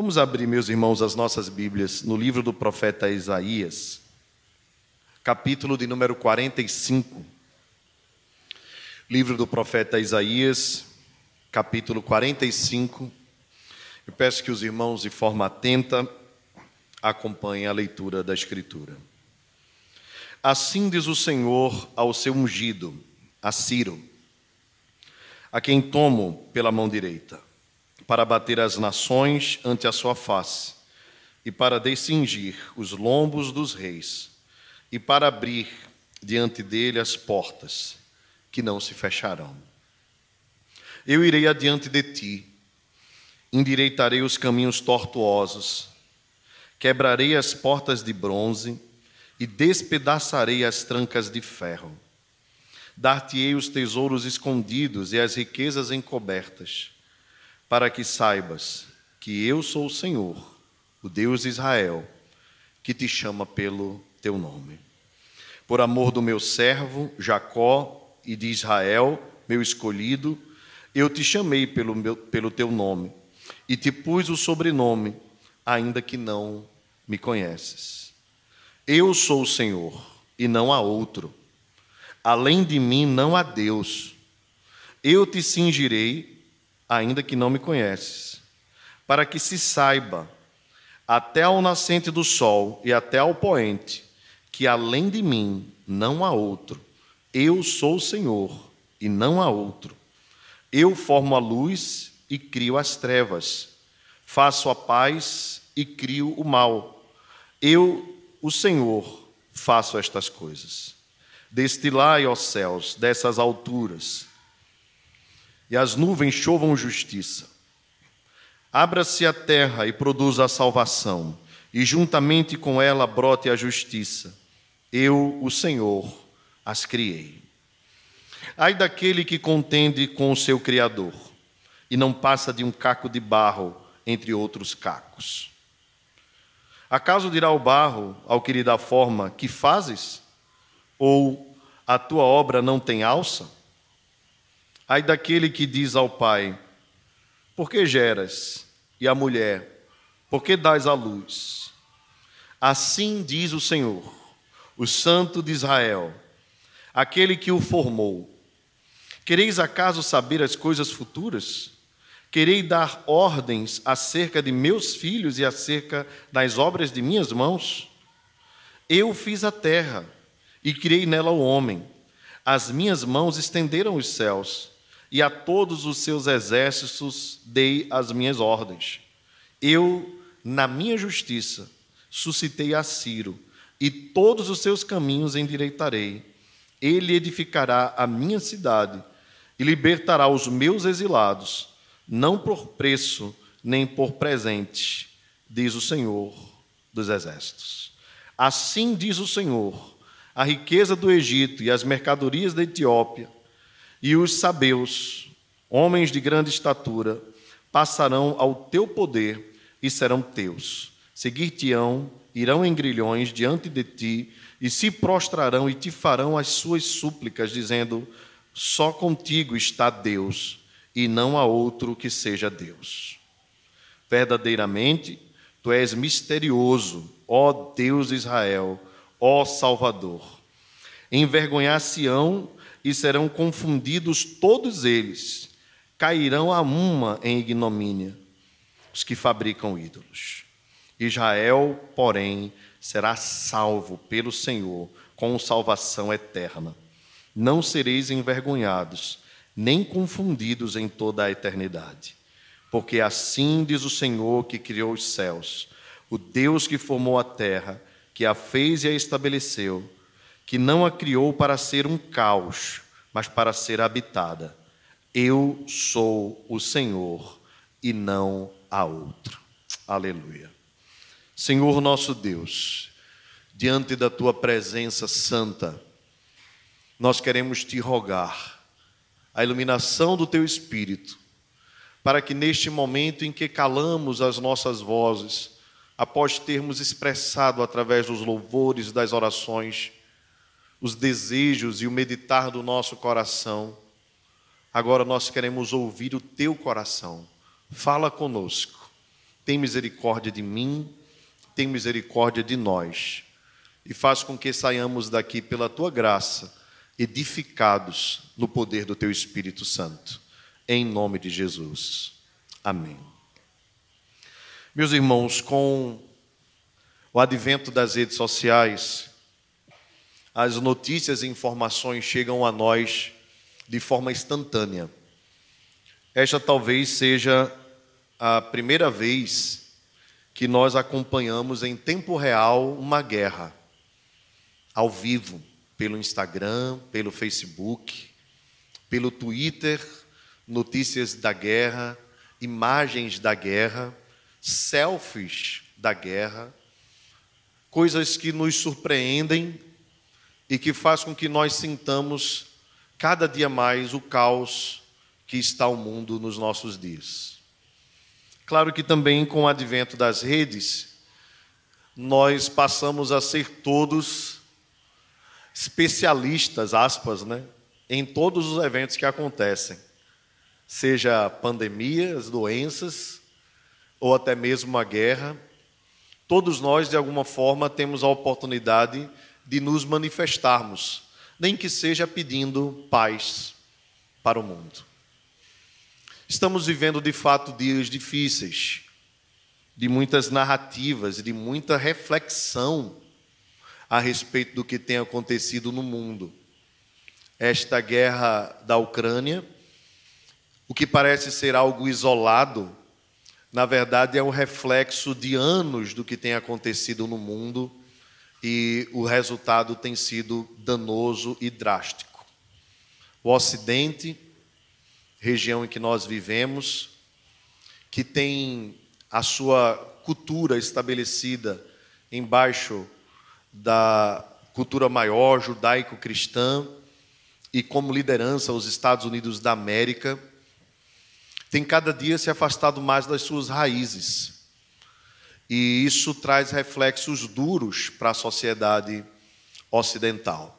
Vamos abrir, meus irmãos, as nossas Bíblias no livro do profeta Isaías, capítulo de número 45. Livro do profeta Isaías, capítulo 45. Eu peço que os irmãos, de forma atenta, acompanhem a leitura da Escritura. Assim diz o Senhor ao seu ungido, a Ciro, a quem tomo pela mão direita para bater as nações ante a sua face, e para descingir os lombos dos reis, e para abrir diante dele as portas, que não se fecharão. Eu irei adiante de ti, endireitarei os caminhos tortuosos, quebrarei as portas de bronze e despedaçarei as trancas de ferro. Dar-te-ei os tesouros escondidos e as riquezas encobertas para que saibas que eu sou o Senhor, o Deus de Israel, que te chama pelo teu nome. Por amor do meu servo Jacó e de Israel, meu escolhido, eu te chamei pelo, meu, pelo teu nome e te pus o sobrenome, ainda que não me conheces. Eu sou o Senhor e não há outro. Além de mim não há Deus. Eu te cingirei ainda que não me conheces, para que se saiba, até ao nascente do sol e até ao poente, que além de mim não há outro. Eu sou o Senhor e não há outro. Eu formo a luz e crio as trevas. Faço a paz e crio o mal. Eu, o Senhor, faço estas coisas. Destilai, ó céus, dessas alturas, e as nuvens chovam justiça. Abra-se a terra e produza a salvação, e juntamente com ela brote a justiça. Eu, o Senhor, as criei. Ai daquele que contende com o seu Criador, e não passa de um caco de barro entre outros cacos. Acaso dirá o barro ao que lhe dá forma: Que fazes? Ou a tua obra não tem alça? Ai daquele que diz ao pai: Por que geras? E à mulher: Por que dás à luz? Assim diz o Senhor, o Santo de Israel, aquele que o formou. Quereis acaso saber as coisas futuras? Querei dar ordens acerca de meus filhos e acerca das obras de minhas mãos? Eu fiz a terra e criei nela o homem. As minhas mãos estenderam os céus e a todos os seus exércitos dei as minhas ordens. Eu, na minha justiça, suscitei a Ciro, e todos os seus caminhos endireitarei. Ele edificará a minha cidade e libertará os meus exilados, não por preço nem por presente, diz o Senhor dos exércitos. Assim diz o Senhor: a riqueza do Egito e as mercadorias da Etiópia e os sabeus, homens de grande estatura, passarão ao teu poder e serão teus. Seguir-te-ão, irão em grilhões diante de ti, e se prostrarão e te farão as suas súplicas, dizendo: Só contigo está Deus, e não há outro que seja Deus. Verdadeiramente, tu és misterioso, ó Deus de Israel, ó Salvador. Envergonhar-se-ão e serão confundidos todos eles, cairão a uma em ignomínia, os que fabricam ídolos. Israel, porém, será salvo pelo Senhor com salvação eterna. Não sereis envergonhados, nem confundidos em toda a eternidade. Porque assim diz o Senhor que criou os céus, o Deus que formou a terra, que a fez e a estabeleceu que não a criou para ser um caos, mas para ser habitada. Eu sou o Senhor e não há outro. Aleluia. Senhor nosso Deus, diante da tua presença santa, nós queremos te rogar a iluminação do teu espírito, para que neste momento em que calamos as nossas vozes, após termos expressado através dos louvores, das orações, os desejos e o meditar do nosso coração. Agora nós queremos ouvir o teu coração. Fala conosco. tem misericórdia de mim, tem misericórdia de nós. E faz com que saiamos daqui pela tua graça, edificados no poder do teu Espírito Santo. Em nome de Jesus. Amém. Meus irmãos, com o advento das redes sociais, as notícias e informações chegam a nós de forma instantânea. Esta talvez seja a primeira vez que nós acompanhamos em tempo real uma guerra, ao vivo, pelo Instagram, pelo Facebook, pelo Twitter, notícias da guerra, imagens da guerra, selfies da guerra, coisas que nos surpreendem e que faz com que nós sintamos cada dia mais o caos que está o mundo nos nossos dias. Claro que também com o advento das redes, nós passamos a ser todos especialistas, aspas, né, em todos os eventos que acontecem, seja pandemias, doenças ou até mesmo a guerra. Todos nós, de alguma forma, temos a oportunidade de nos manifestarmos, nem que seja pedindo paz para o mundo. Estamos vivendo de fato dias difíceis, de muitas narrativas, de muita reflexão a respeito do que tem acontecido no mundo. Esta guerra da Ucrânia, o que parece ser algo isolado, na verdade é um reflexo de anos do que tem acontecido no mundo e o resultado tem sido danoso e drástico. O Ocidente região em que nós vivemos, que tem a sua cultura estabelecida embaixo da cultura maior judaico-cristã e como liderança os Estados Unidos da América, tem cada dia se afastado mais das suas raízes. E isso traz reflexos duros para a sociedade ocidental.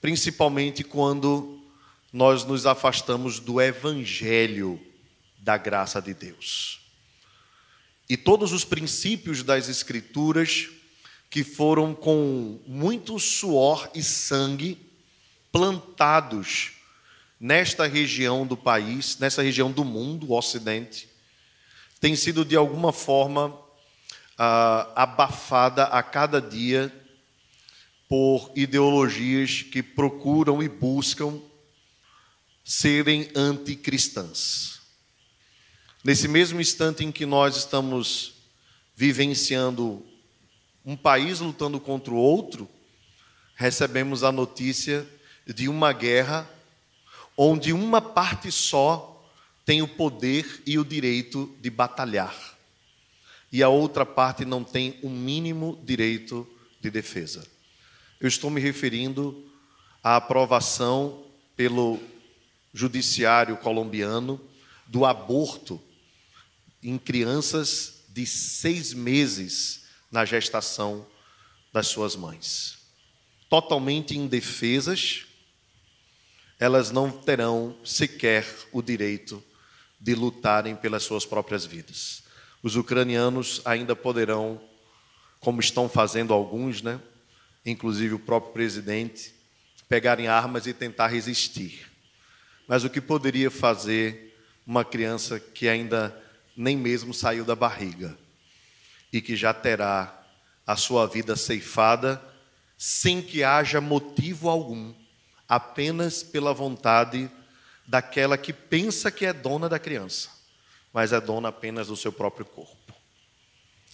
Principalmente quando nós nos afastamos do evangelho da graça de Deus. E todos os princípios das Escrituras que foram com muito suor e sangue plantados nesta região do país, nessa região do mundo, o Ocidente, têm sido de alguma forma ah, abafada a cada dia por ideologias que procuram e buscam serem anticristãs. Nesse mesmo instante em que nós estamos vivenciando um país lutando contra o outro, recebemos a notícia de uma guerra onde uma parte só tem o poder e o direito de batalhar, e a outra parte não tem o mínimo direito de defesa. Eu estou me referindo à aprovação pelo judiciário colombiano do aborto em crianças de seis meses na gestação das suas mães. Totalmente indefesas, elas não terão sequer o direito de lutarem pelas suas próprias vidas. Os ucranianos ainda poderão, como estão fazendo alguns, né, inclusive o próprio presidente, pegarem armas e tentar resistir. Mas o que poderia fazer uma criança que ainda nem mesmo saiu da barriga e que já terá a sua vida ceifada sem que haja motivo algum, apenas pela vontade daquela que pensa que é dona da criança, mas é dona apenas do seu próprio corpo.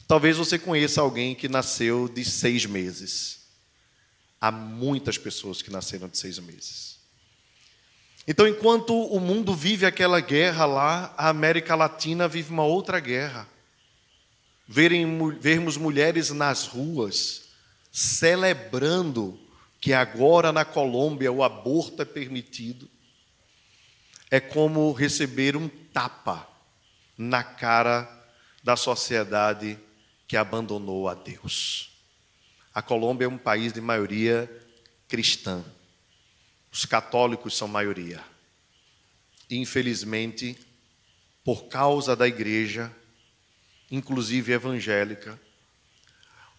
Talvez você conheça alguém que nasceu de seis meses. Há muitas pessoas que nasceram de seis meses. Então, enquanto o mundo vive aquela guerra lá, a América Latina vive uma outra guerra. Verem, vermos mulheres nas ruas celebrando que agora na Colômbia o aborto é permitido, é como receber um tapa na cara da sociedade que abandonou a Deus. A Colômbia é um país de maioria cristã. Os católicos são maioria. Infelizmente, por causa da igreja, inclusive evangélica,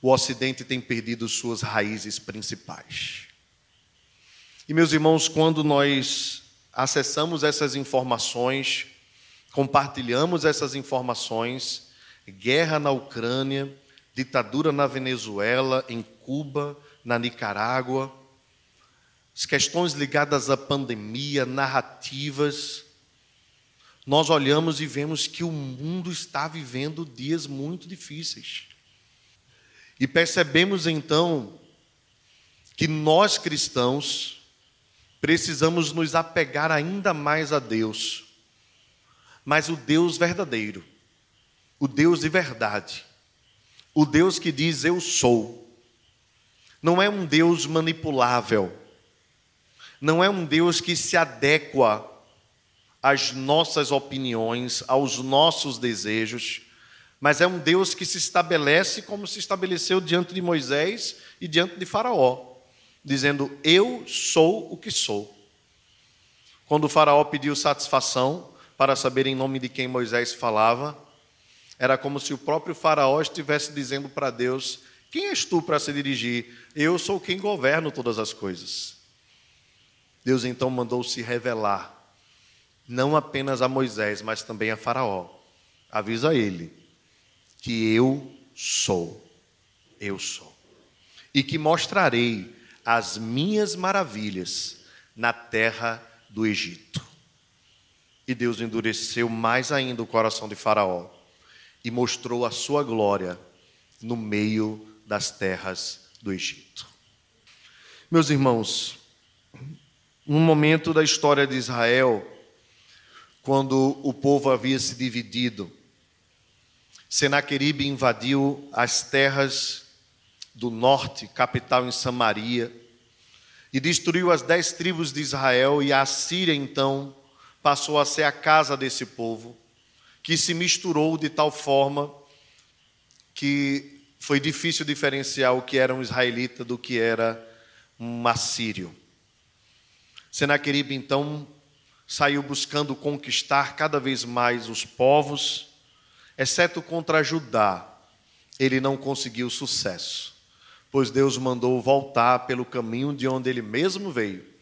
o Ocidente tem perdido suas raízes principais. E, meus irmãos, quando nós acessamos essas informações, compartilhamos essas informações, guerra na Ucrânia, ditadura na Venezuela, em Cuba, na Nicarágua, as questões ligadas à pandemia, narrativas, nós olhamos e vemos que o mundo está vivendo dias muito difíceis. E percebemos então que nós cristãos precisamos nos apegar ainda mais a Deus, mas o Deus verdadeiro, o Deus de verdade, o Deus que diz eu sou. Não é um Deus manipulável, não é um Deus que se adequa às nossas opiniões, aos nossos desejos, mas é um Deus que se estabelece como se estabeleceu diante de Moisés e diante de Faraó, dizendo: Eu sou o que sou. Quando o Faraó pediu satisfação para saber em nome de quem Moisés falava, era como se o próprio Faraó estivesse dizendo para Deus: Quem és tu para se dirigir? Eu sou quem governo todas as coisas. Deus então mandou se revelar não apenas a Moisés, mas também a Faraó. Avisa ele que eu sou, eu sou, e que mostrarei as minhas maravilhas na terra do Egito. E Deus endureceu mais ainda o coração de Faraó e mostrou a sua glória no meio das terras do Egito. Meus irmãos, num momento da história de Israel, quando o povo havia se dividido. Senaqueribe invadiu as terras do norte, capital em Samaria, e destruiu as dez tribos de Israel, e a Síria então passou a ser a casa desse povo, que se misturou de tal forma que foi difícil diferenciar o que era um israelita do que era um assírio. Senaqueribe então saiu buscando conquistar cada vez mais os povos, exceto contra Judá, ele não conseguiu sucesso, pois Deus mandou voltar pelo caminho de onde ele mesmo veio.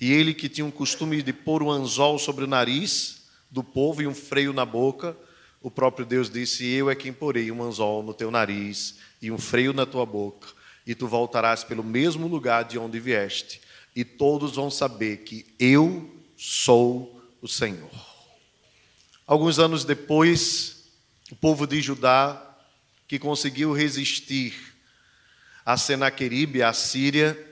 E ele que tinha o costume de pôr um anzol sobre o nariz do povo e um freio na boca, o próprio Deus disse: Eu é quem porei um anzol no teu nariz e um freio na tua boca, e tu voltarás pelo mesmo lugar de onde vieste, e todos vão saber que eu sou o Senhor. Alguns anos depois, o povo de Judá, que conseguiu resistir a Senaqueribe, a Síria,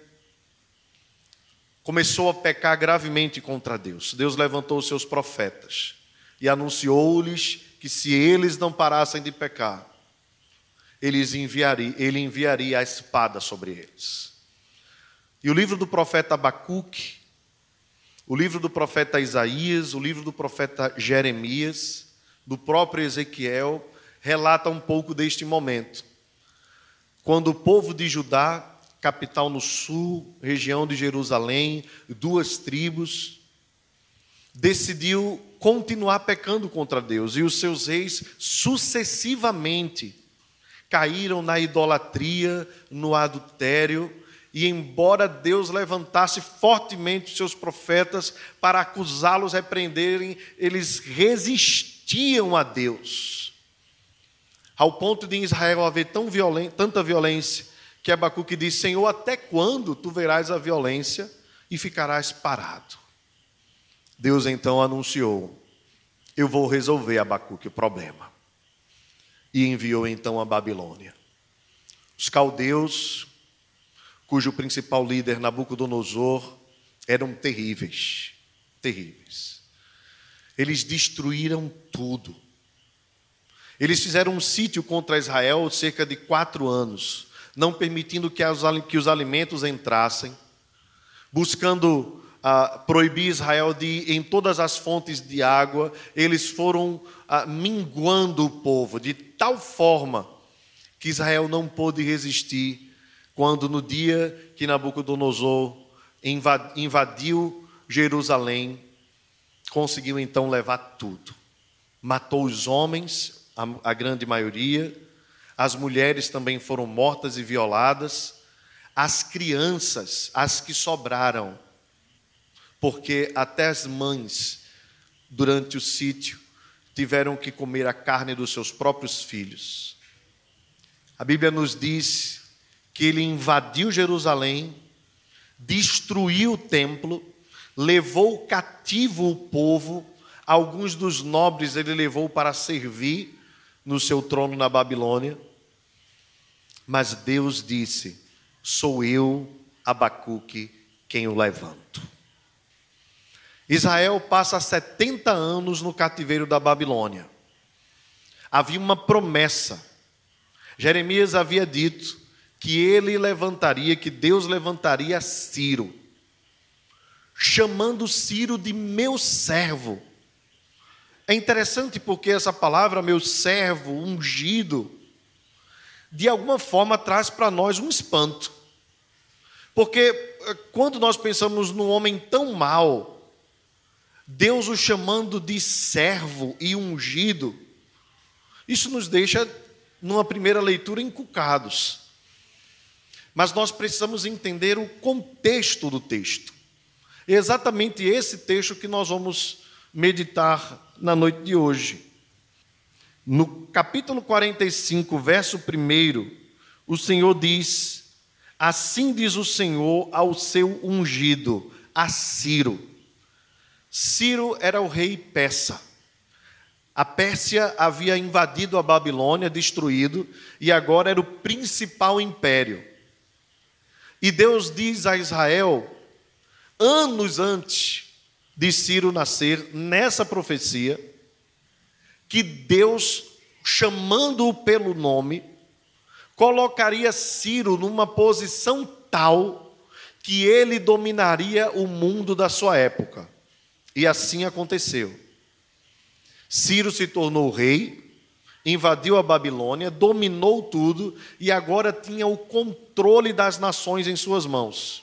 começou a pecar gravemente contra Deus. Deus levantou os seus profetas e anunciou-lhes que se eles não parassem de pecar, eles enviaria, ele enviaria a espada sobre eles. E o livro do profeta Abacuque o livro do profeta Isaías, o livro do profeta Jeremias, do próprio Ezequiel, relata um pouco deste momento. Quando o povo de Judá, capital no sul, região de Jerusalém, duas tribos, decidiu continuar pecando contra Deus e os seus reis sucessivamente caíram na idolatria, no adultério e embora Deus levantasse fortemente os seus profetas para acusá-los, repreenderem, eles resistiam a Deus. Ao ponto de Israel haver tão violência, tanta violência, que Abacuque diz: Senhor, até quando tu verás a violência e ficarás parado? Deus então anunciou: Eu vou resolver, Abacuque, o problema. E enviou então a Babilônia. Os caldeus cujo principal líder, Nabucodonosor, eram terríveis, terríveis. Eles destruíram tudo. Eles fizeram um sítio contra Israel cerca de quatro anos, não permitindo que, os alimentos entrassem, buscando ah, proibir Israel de ir em todas as fontes de água. Eles foram ah, minguando o povo de tal forma que Israel não pôde resistir quando no dia que Nabucodonosor invadiu Jerusalém, conseguiu então levar tudo. Matou os homens a, a grande maioria, as mulheres também foram mortas e violadas, as crianças, as que sobraram, porque até as mães, durante o sítio, tiveram que comer a carne dos seus próprios filhos. A Bíblia nos diz que ele invadiu Jerusalém, destruiu o templo, levou cativo o povo, alguns dos nobres ele levou para servir no seu trono na Babilônia. Mas Deus disse: Sou eu, Abacuque, quem o levanto. Israel passa 70 anos no cativeiro da Babilônia. Havia uma promessa. Jeremias havia dito que ele levantaria, que Deus levantaria Ciro, chamando Ciro de meu servo. É interessante porque essa palavra, meu servo, ungido, de alguma forma traz para nós um espanto. Porque eh, quando nós pensamos num homem tão mau, Deus o chamando de servo e ungido, isso nos deixa, numa primeira leitura, encucados. Mas nós precisamos entender o contexto do texto. É exatamente esse texto que nós vamos meditar na noite de hoje. No capítulo 45, verso 1, o Senhor diz: Assim diz o Senhor ao seu ungido, a Ciro Ciro era o rei persa. A Pérsia havia invadido a Babilônia, destruído, e agora era o principal império. E Deus diz a Israel, anos antes de Ciro nascer, nessa profecia, que Deus, chamando-o pelo nome, colocaria Ciro numa posição tal que ele dominaria o mundo da sua época. E assim aconteceu. Ciro se tornou rei, invadiu a Babilônia, dominou tudo e agora tinha o controle das nações em suas mãos.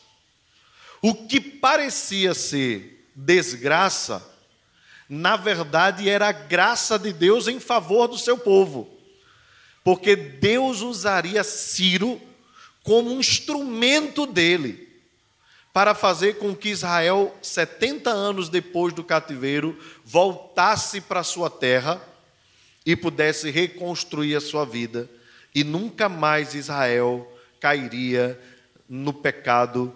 O que parecia ser desgraça, na verdade era a graça de Deus em favor do seu povo, porque Deus usaria Ciro como um instrumento dele para fazer com que Israel, 70 anos depois do cativeiro, voltasse para sua terra e pudesse reconstruir a sua vida, e nunca mais Israel cairia no pecado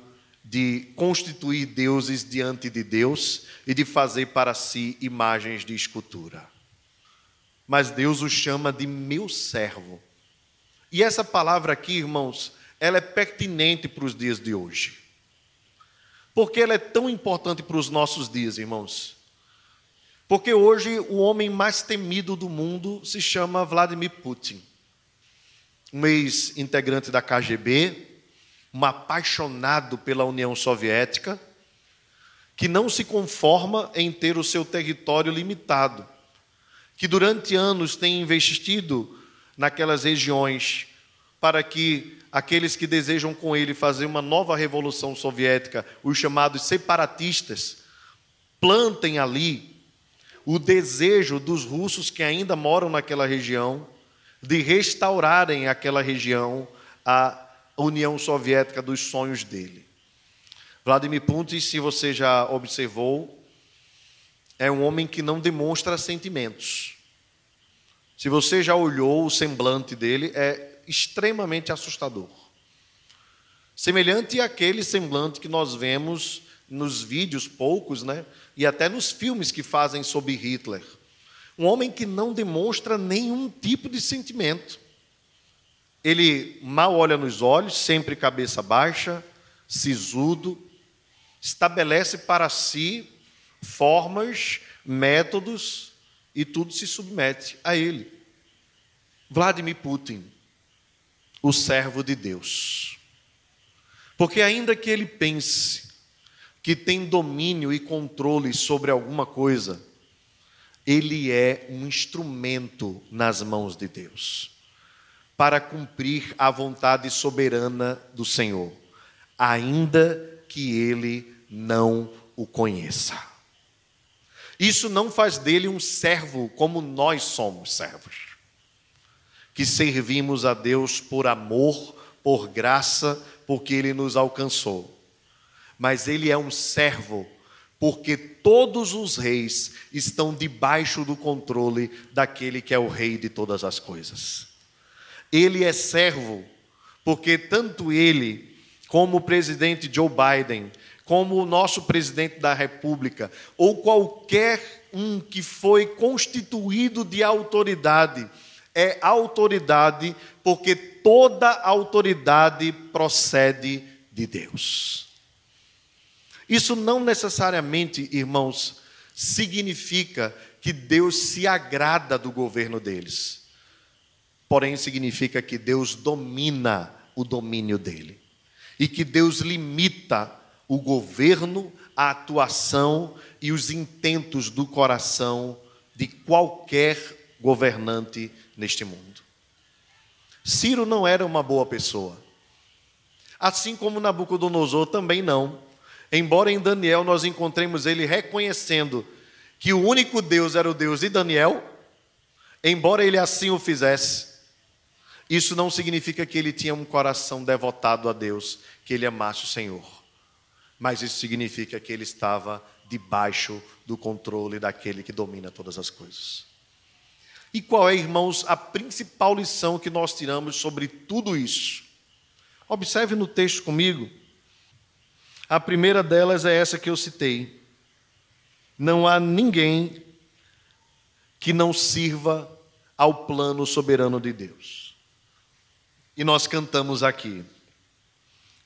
de constituir deuses diante de Deus e de fazer para si imagens de escultura. Mas Deus o chama de meu servo. E essa palavra aqui, irmãos, ela é pertinente para os dias de hoje. Por que ela é tão importante para os nossos dias, irmãos? Porque hoje o homem mais temido do mundo se chama Vladimir Putin, um ex-integrante da KGB, um apaixonado pela União Soviética, que não se conforma em ter o seu território limitado, que durante anos tem investido naquelas regiões para que aqueles que desejam com ele fazer uma nova revolução soviética, os chamados separatistas, plantem ali o desejo dos russos que ainda moram naquela região de restaurarem aquela região à União Soviética dos sonhos dele. Vladimir Putin, se você já observou, é um homem que não demonstra sentimentos. Se você já olhou o semblante dele, é extremamente assustador. Semelhante àquele semblante que nós vemos nos vídeos poucos, né? E até nos filmes que fazem sobre Hitler. Um homem que não demonstra nenhum tipo de sentimento. Ele mal olha nos olhos, sempre cabeça baixa, sisudo, estabelece para si formas, métodos e tudo se submete a ele. Vladimir Putin o servo de Deus. Porque, ainda que ele pense que tem domínio e controle sobre alguma coisa, ele é um instrumento nas mãos de Deus para cumprir a vontade soberana do Senhor, ainda que ele não o conheça. Isso não faz dele um servo como nós somos servos. que servimos a Deus por amor, por graça, porque Ele nos alcançou. Mas Ele é um servo, porque todos os reis estão debaixo do controle daquele que é o Rei de todas as coisas. Ele é servo, porque tanto ele, como o presidente Joe Biden, como o nosso presidente da República, ou qualquer um que foi constituído de autoridade, é autoridade porque toda autoridade procede de Deus. Isso não necessariamente, irmãos, significa que Deus se agrada do governo deles. Porém, significa que Deus domina o domínio dele. E que Deus limita o governo, a atuação e os intentos do coração de qualquer governante neste mundo. Ciro não era uma boa pessoa. Assim como Nabucodonosor também não. Embora em Daniel nós encontremos ele reconhecendo que o único Deus era o Deus de Daniel, embora ele assim o fizesse, isso não significa que ele tinha um coração devotado a Deus, que ele amasse o Senhor. Mas isso significa que ele estava debaixo do controle daquele que domina todas as coisas. E qual é, irmãos, a principal lição que nós tiramos sobre tudo isso? Observe no texto comigo. A primeira delas é essa que eu citei. Não há ninguém que não sirva ao plano soberano de Deus. E nós cantamos aqui.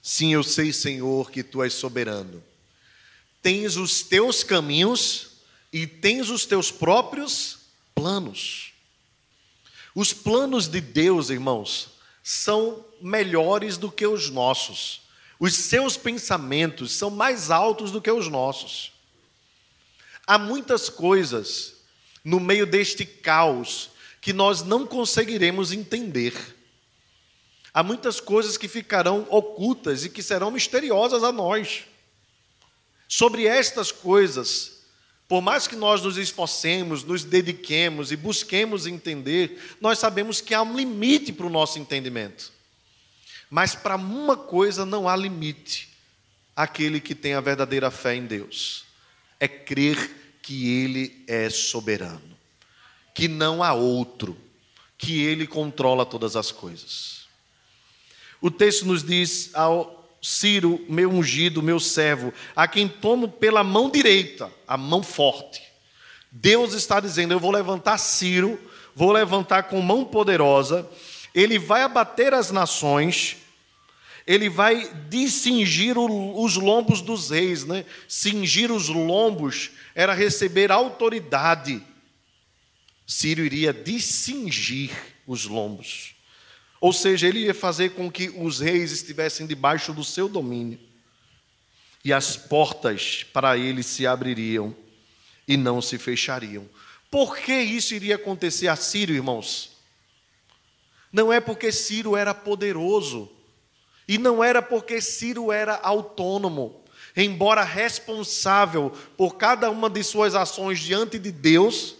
Sim, eu sei, Senhor, que tu és soberano. Tens os teus caminhos e tens os teus próprios planos. Os planos de Deus, irmãos, são melhores do que os nossos. Os seus pensamentos são mais altos do que os nossos. Há muitas coisas no meio deste caos que nós não conseguiremos entender. Há muitas coisas que ficarão ocultas e que serão misteriosas a nós. Sobre estas coisas, por mais que nós nos esforcemos, nos dediquemos e busquemos entender, nós sabemos que há um limite para o nosso entendimento. Mas para uma coisa não há limite: aquele que tem a verdadeira fé em Deus. É crer que Ele é soberano, que não há outro, que Ele controla todas as coisas. O texto nos diz ao Ciro, meu ungido, meu servo, a quem tomo pela mão direita, a mão forte. Deus está dizendo: Eu vou levantar Ciro, vou levantar com mão poderosa, ele vai abater as nações, ele vai dissingir os lombos dos reis, né? Cingir os lombos era receber autoridade. Ciro iria dissingir os lombos. Ou seja, ele ia fazer com que os reis estivessem debaixo do seu domínio. E as portas para ele se abririam e não se fechariam. Por que isso iria acontecer a Ciro, irmãos? Não é porque Ciro era poderoso, e não era porque Ciro era autônomo, embora responsável por cada uma de suas ações diante de Deus,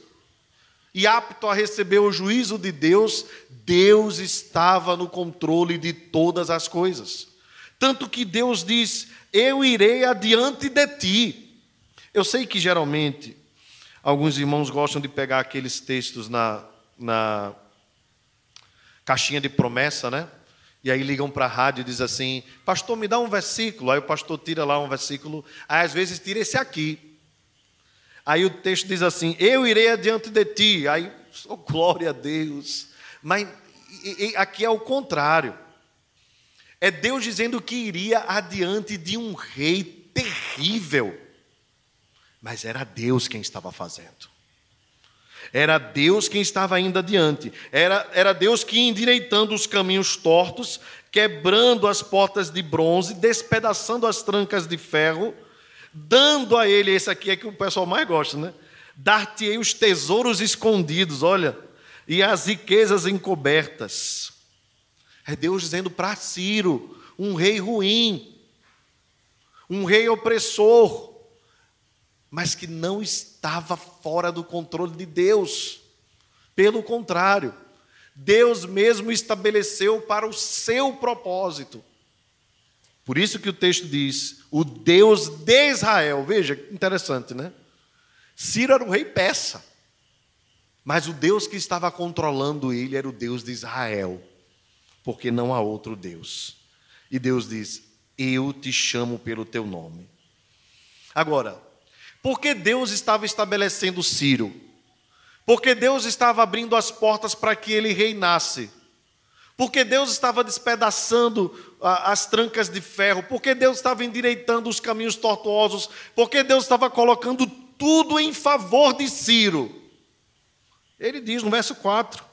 e apto a receber o juízo de Deus, Deus estava no controle de todas as coisas. Tanto que Deus diz: Eu irei adiante de ti. Eu sei que geralmente alguns irmãos gostam de pegar aqueles textos na, na caixinha de promessa, né? E aí ligam para a rádio e diz assim: Pastor, me dá um versículo. Aí o pastor tira lá um versículo. Aí às vezes tira esse aqui. Aí o texto diz assim: Eu irei adiante de ti. Aí, oh, glória a Deus. Mas e, e, aqui é o contrário. É Deus dizendo que iria adiante de um rei terrível. Mas era Deus quem estava fazendo. Era Deus quem estava indo adiante. Era, era Deus que ia endireitando os caminhos tortos, quebrando as portas de bronze, despedaçando as trancas de ferro dando a ele, esse aqui é que o pessoal mais gosta, né? Dar-te-ei os tesouros escondidos, olha, e as riquezas encobertas. É Deus dizendo para Ciro, um rei ruim, um rei opressor, mas que não estava fora do controle de Deus. Pelo contrário, Deus mesmo estabeleceu para o seu propósito. Por isso que o texto diz: o Deus de Israel. Veja, interessante, né? Ciro era o rei persa, mas o Deus que estava controlando ele era o Deus de Israel, porque não há outro Deus. E Deus diz: Eu te chamo pelo teu nome. Agora, por que Deus estava estabelecendo Ciro? Porque Deus estava abrindo as portas para que ele reinasse. Porque Deus estava despedaçando as trancas de ferro, porque Deus estava endireitando os caminhos tortuosos, porque Deus estava colocando tudo em favor de Ciro. Ele diz no verso 4: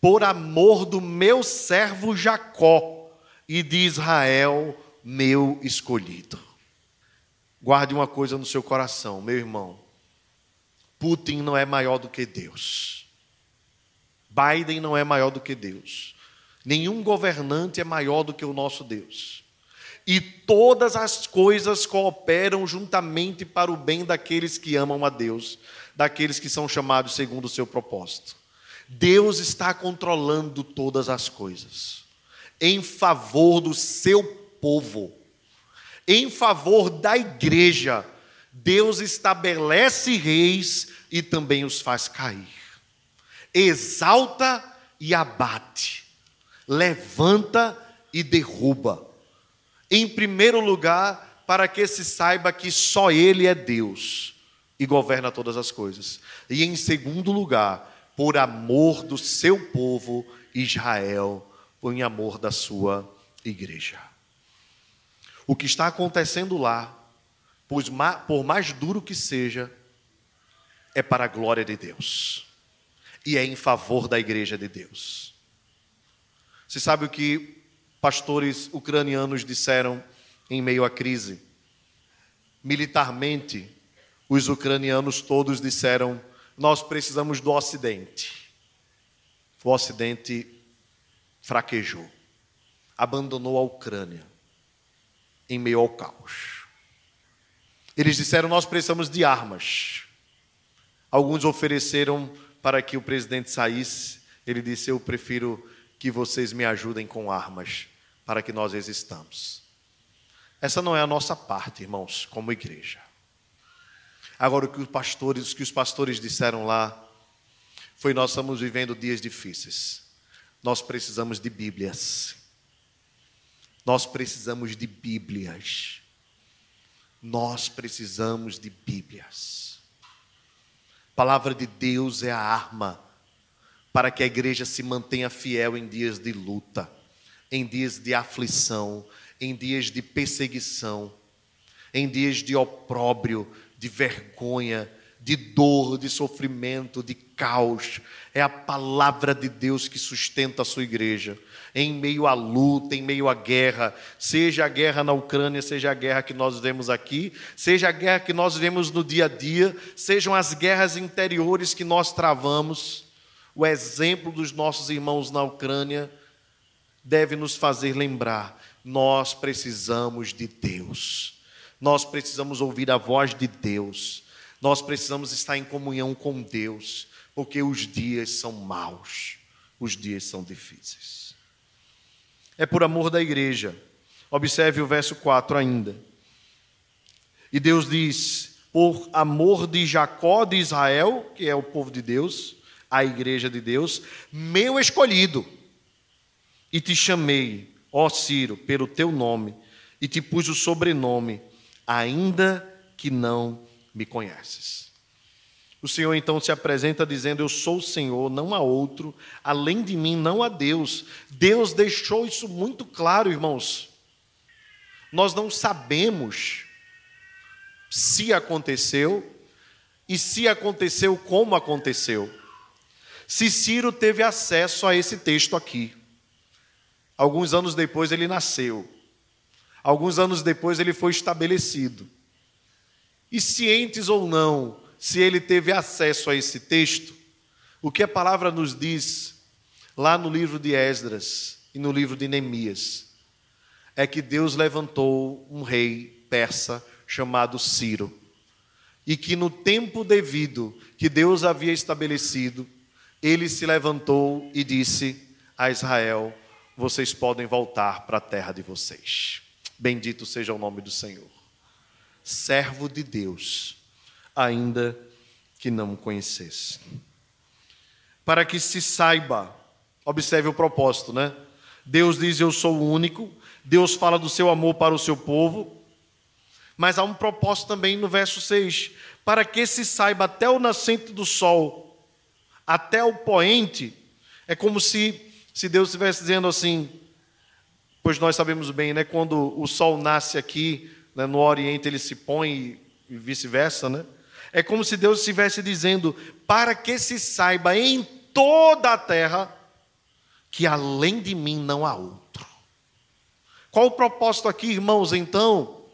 Por amor do meu servo Jacó e de Israel, meu escolhido. Guarde uma coisa no seu coração, meu irmão. Putin não é maior do que Deus. Biden não é maior do que Deus. Nenhum governante é maior do que o nosso Deus. E todas as coisas cooperam juntamente para o bem daqueles que amam a Deus, daqueles que são chamados segundo o seu propósito. Deus está controlando todas as coisas, em favor do seu povo, em favor da igreja. Deus estabelece reis e também os faz cair, exalta e abate levanta e derruba. Em primeiro lugar, para que se saiba que só Ele é Deus e governa todas as coisas. E em segundo lugar, por amor do seu povo Israel, por em amor da sua igreja. O que está acontecendo lá, por mais duro que seja, é para a glória de Deus e é em favor da igreja de Deus. Você sabe o que pastores ucranianos disseram em meio à crise? Militarmente, os ucranianos todos disseram: nós precisamos do Ocidente. O Ocidente fraquejou, abandonou a Ucrânia em meio ao caos. Eles disseram: nós precisamos de armas. Alguns ofereceram para que o presidente saísse. Ele disse: eu prefiro que vocês me ajudem com armas para que nós existamos. Essa não é a nossa parte, irmãos, como igreja. Agora o que os pastores, o que os pastores disseram lá foi nós estamos vivendo dias difíceis. Nós precisamos de Bíblias. Nós precisamos de Bíblias. Nós precisamos de Bíblias. A palavra de Deus é a arma para que a igreja se mantenha fiel em dias de luta, em dias de aflição, em dias de perseguição, em dias de opróbrio, de vergonha, de dor, de sofrimento, de caos. É a palavra de Deus que sustenta a sua igreja. Em meio à luta, em meio à guerra, seja a guerra na Ucrânia, seja a guerra que nós vemos aqui, seja a guerra que nós vemos no dia a dia, sejam as guerras interiores que nós travamos o exemplo dos nossos irmãos na Ucrânia deve nos fazer lembrar: nós precisamos de Deus, nós precisamos ouvir a voz de Deus, nós precisamos estar em comunhão com Deus, porque os dias são maus, os dias são difíceis. É por amor da igreja. Observe o verso 4 ainda. E Deus diz: por amor de Jacó de Israel, que é o povo de Deus, a igreja de Deus, meu escolhido, e te chamei, ó Ciro, pelo teu nome, e te pus o sobrenome, ainda que não me conheces. O Senhor então se apresenta dizendo: Eu sou o Senhor, não há outro, além de mim não há Deus. Deus deixou isso muito claro, irmãos. Nós não sabemos se aconteceu e se aconteceu, como aconteceu. Se Ciro teve acesso a esse texto aqui. Alguns anos depois ele nasceu. Alguns anos depois ele foi estabelecido. E cientes ou não, se ele teve acesso a esse texto, o que a palavra nos diz lá no livro de Esdras e no livro de Neemias é que Deus levantou um rei persa chamado Ciro. E que no tempo devido que Deus havia estabelecido, ele se levantou e disse a Israel: Vocês podem voltar para a terra de vocês. Bendito seja o nome do Senhor. Servo de Deus, ainda que não conhecesse. Para que se saiba, observe o propósito, né? Deus diz: Eu sou o único. Deus fala do seu amor para o seu povo. Mas há um propósito também no verso 6: para que se saiba até o nascente do sol, até o poente. É como se, se Deus estivesse dizendo assim, pois nós sabemos bem, né? Quando o sol nasce aqui, né, no Oriente ele se põe e vice-versa, né? É como se Deus estivesse dizendo: para que se saiba em toda a terra que além de mim não há outro. Qual o propósito aqui, irmãos? Então,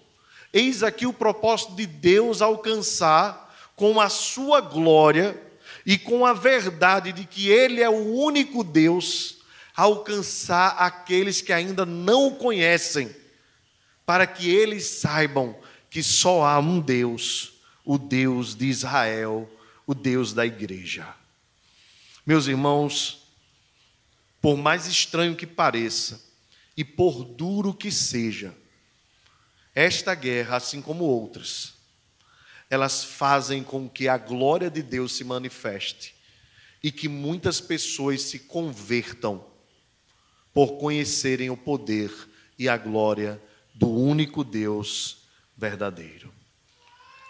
eis aqui o propósito de Deus alcançar com a sua glória e com a verdade de que Ele é o único Deus, alcançar aqueles que ainda não o conhecem, para que eles saibam que só há um Deus, o Deus de Israel, o Deus da igreja. Meus irmãos, por mais estranho que pareça e por duro que seja, esta guerra, assim como outras, elas fazem com que a glória de Deus se manifeste e que muitas pessoas se convertam por conhecerem o poder e a glória do único Deus verdadeiro.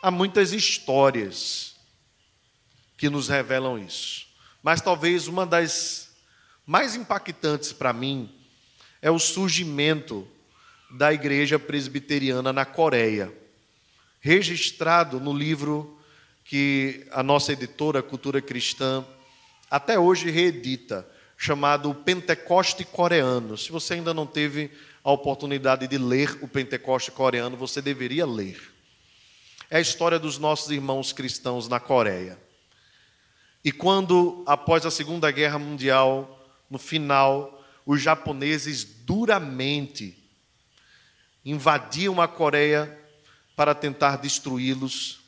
Há muitas histórias que nos revelam isso, mas talvez uma das mais impactantes para mim é o surgimento da igreja presbiteriana na Coreia, registrado no livro que a nossa editora Cultura Cristã até hoje reedita, chamado Pentecoste Coreano. Se você ainda não teve a oportunidade de ler o Pentecoste Coreano, você deveria ler. É a história dos nossos irmãos cristãos na Coreia. E quando, após a Segunda Guerra Mundial, no final, os japoneses duramente invadiam a Coreia para tentar destruí-los,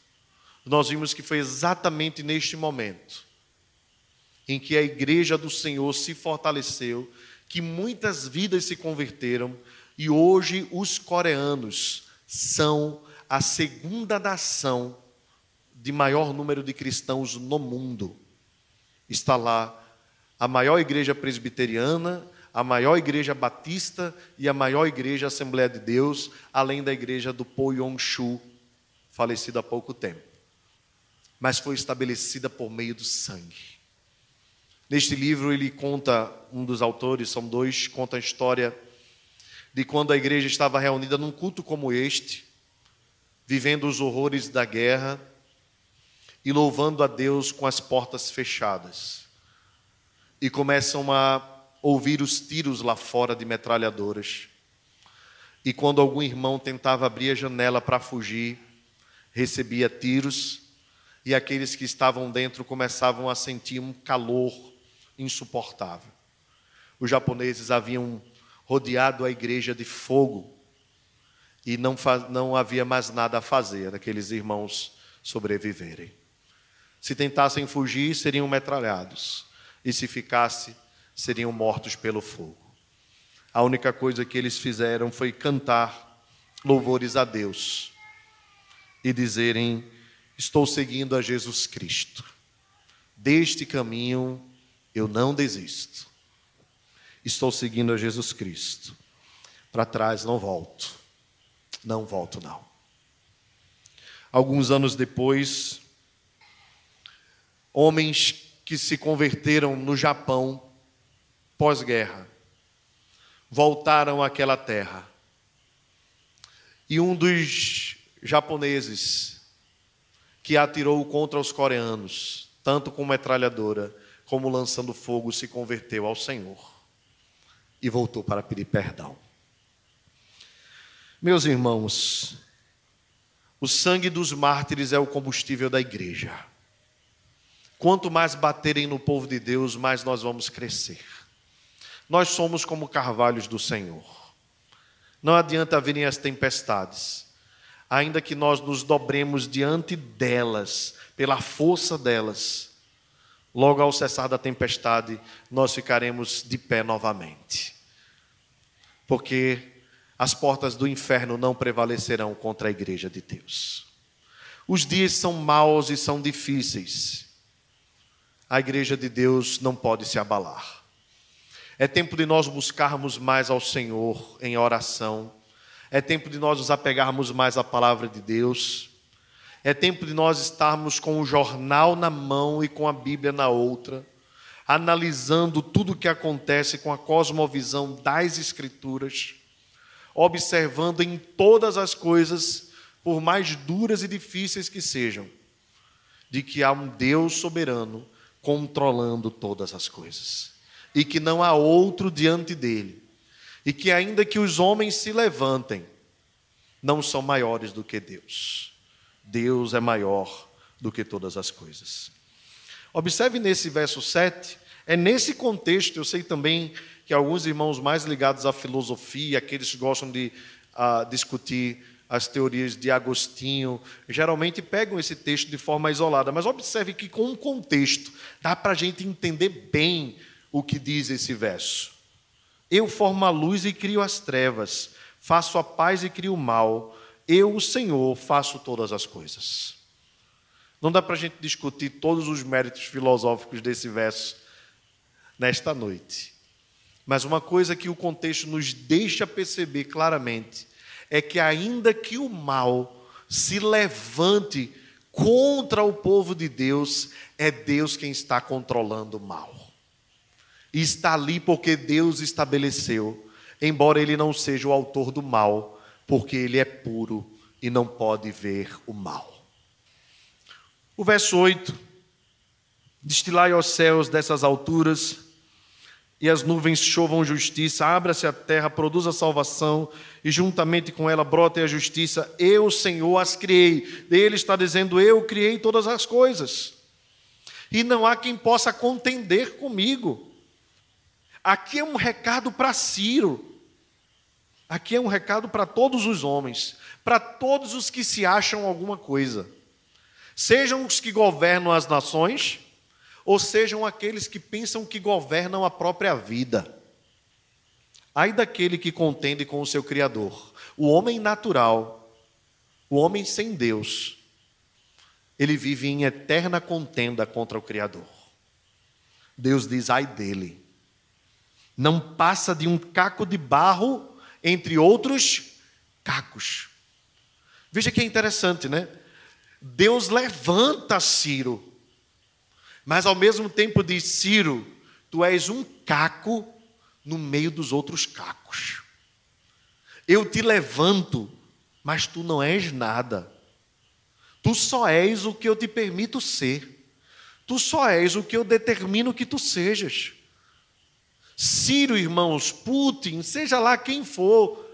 nós vimos que foi exatamente neste momento em que a igreja do Senhor se fortaleceu, que muitas vidas se converteram e hoje os coreanos são a segunda nação de maior número de cristãos no mundo. Está lá a maior igreja presbiteriana, a maior igreja batista e a maior igreja Assembleia de Deus, além da igreja do Po Yong-shu, falecida há pouco tempo. Mas foi estabelecida por meio do sangue. Neste livro ele conta, um dos autores, são dois, conta a história de quando a igreja estava reunida num culto como este, vivendo os horrores da guerra e louvando a Deus com as portas fechadas. E começam a ouvir os tiros lá fora de metralhadoras. E quando algum irmão tentava abrir a janela para fugir, recebia tiros, e aqueles que estavam dentro começavam a sentir um calor insuportável. Os japoneses haviam rodeado a igreja de fogo e não, não havia mais nada a fazer aqueles irmãos sobreviverem. Se tentassem fugir, seriam metralhados, e se ficasse, seriam mortos pelo fogo. A única coisa que eles fizeram foi cantar louvores a Deus e dizerem: Estou seguindo a Jesus Cristo. Deste caminho eu não desisto. Estou seguindo a Jesus Cristo. Para trás não volto. Não volto, não. Alguns anos depois, homens que se converteram no Japão pós-guerra voltaram àquela terra. E um dos japoneses que atirou contra os coreanos, tanto com metralhadora como lançando fogo, se converteu ao Senhor e voltou para pedir perdão. Meus irmãos, o sangue dos mártires é o combustível da igreja. Quanto mais baterem no povo de Deus, mais nós vamos crescer. Nós somos como carvalhos do Senhor. Não adianta virem as tempestades, ainda que nós nos dobremos diante delas, pela força delas, logo ao cessar da tempestade, nós ficaremos de pé novamente. Porque as portas do inferno não prevalecerão contra a igreja de Deus. Os dias são maus e são difíceis. A igreja de Deus não pode se abalar. É tempo de nós buscarmos mais ao Senhor em oração. É tempo de nós nos apegarmos mais à palavra de Deus. É tempo de nós estarmos com o jornal na mão e com a Bíblia na outra, analisando tudo o que acontece com a cosmovisão das Escrituras, observando em todas as coisas, por mais duras e difíceis que sejam, de que há um Deus soberano controlando todas as coisas e que não há outro diante dele, e que ainda que os homens se levantem, não são maiores do que Deus. Deus é maior do que todas as coisas. Observe nesse verso 7, é nesse contexto, eu sei também que alguns irmãos mais ligados à filosofia, aqueles que gostam de uh, discutir as teorias de Agostinho, geralmente pegam esse texto de forma isolada, mas observe que com um contexto dá para a gente entender bem o que diz esse verso. Eu formo a luz e crio as trevas, faço a paz e crio o mal, eu, o Senhor, faço todas as coisas. Não dá para a gente discutir todos os méritos filosóficos desse verso nesta noite. Mas uma coisa que o contexto nos deixa perceber claramente é que, ainda que o mal se levante contra o povo de Deus, é Deus quem está controlando o mal. E está ali porque Deus estabeleceu, embora ele não seja o autor do mal, porque ele é puro e não pode ver o mal. O verso 8: Destilai aos céus dessas alturas, e as nuvens chovam justiça, abra-se a terra, produza salvação, e juntamente com ela brota a justiça. Eu, Senhor, as criei. Ele está dizendo: Eu criei todas as coisas. E não há quem possa contender comigo. Aqui é um recado para Ciro. Aqui é um recado para todos os homens, para todos os que se acham alguma coisa. Sejam os que governam as nações, ou sejam aqueles que pensam que governam a própria vida. Ai daquele que contende com o seu Criador. O homem natural, o homem sem Deus, ele vive em eterna contenda contra o Criador. Deus diz: ai dele. Não passa de um caco de barro entre outros cacos. Veja que é interessante, né? Deus levanta Ciro, mas ao mesmo tempo diz: Ciro, tu és um caco no meio dos outros cacos. Eu te levanto, mas tu não és nada. Tu só és o que eu te permito ser. Tu só és o que eu determino que tu sejas. Ciro, irmãos, Putin, seja lá quem for,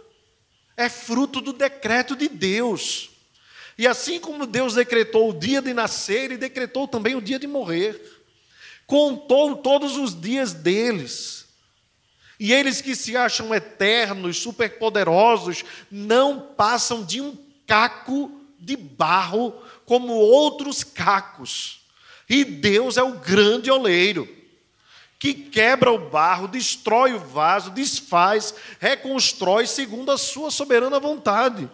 é fruto do decreto de Deus. E assim como Deus decretou o dia de nascer, Ele decretou também o dia de morrer. Contou todos os dias deles. E eles que se acham eternos, superpoderosos, não passam de um caco de barro como outros cacos. E Deus é o grande oleiro que quebra o barro, destrói o vaso, desfaz, reconstrói segundo a sua soberana vontade.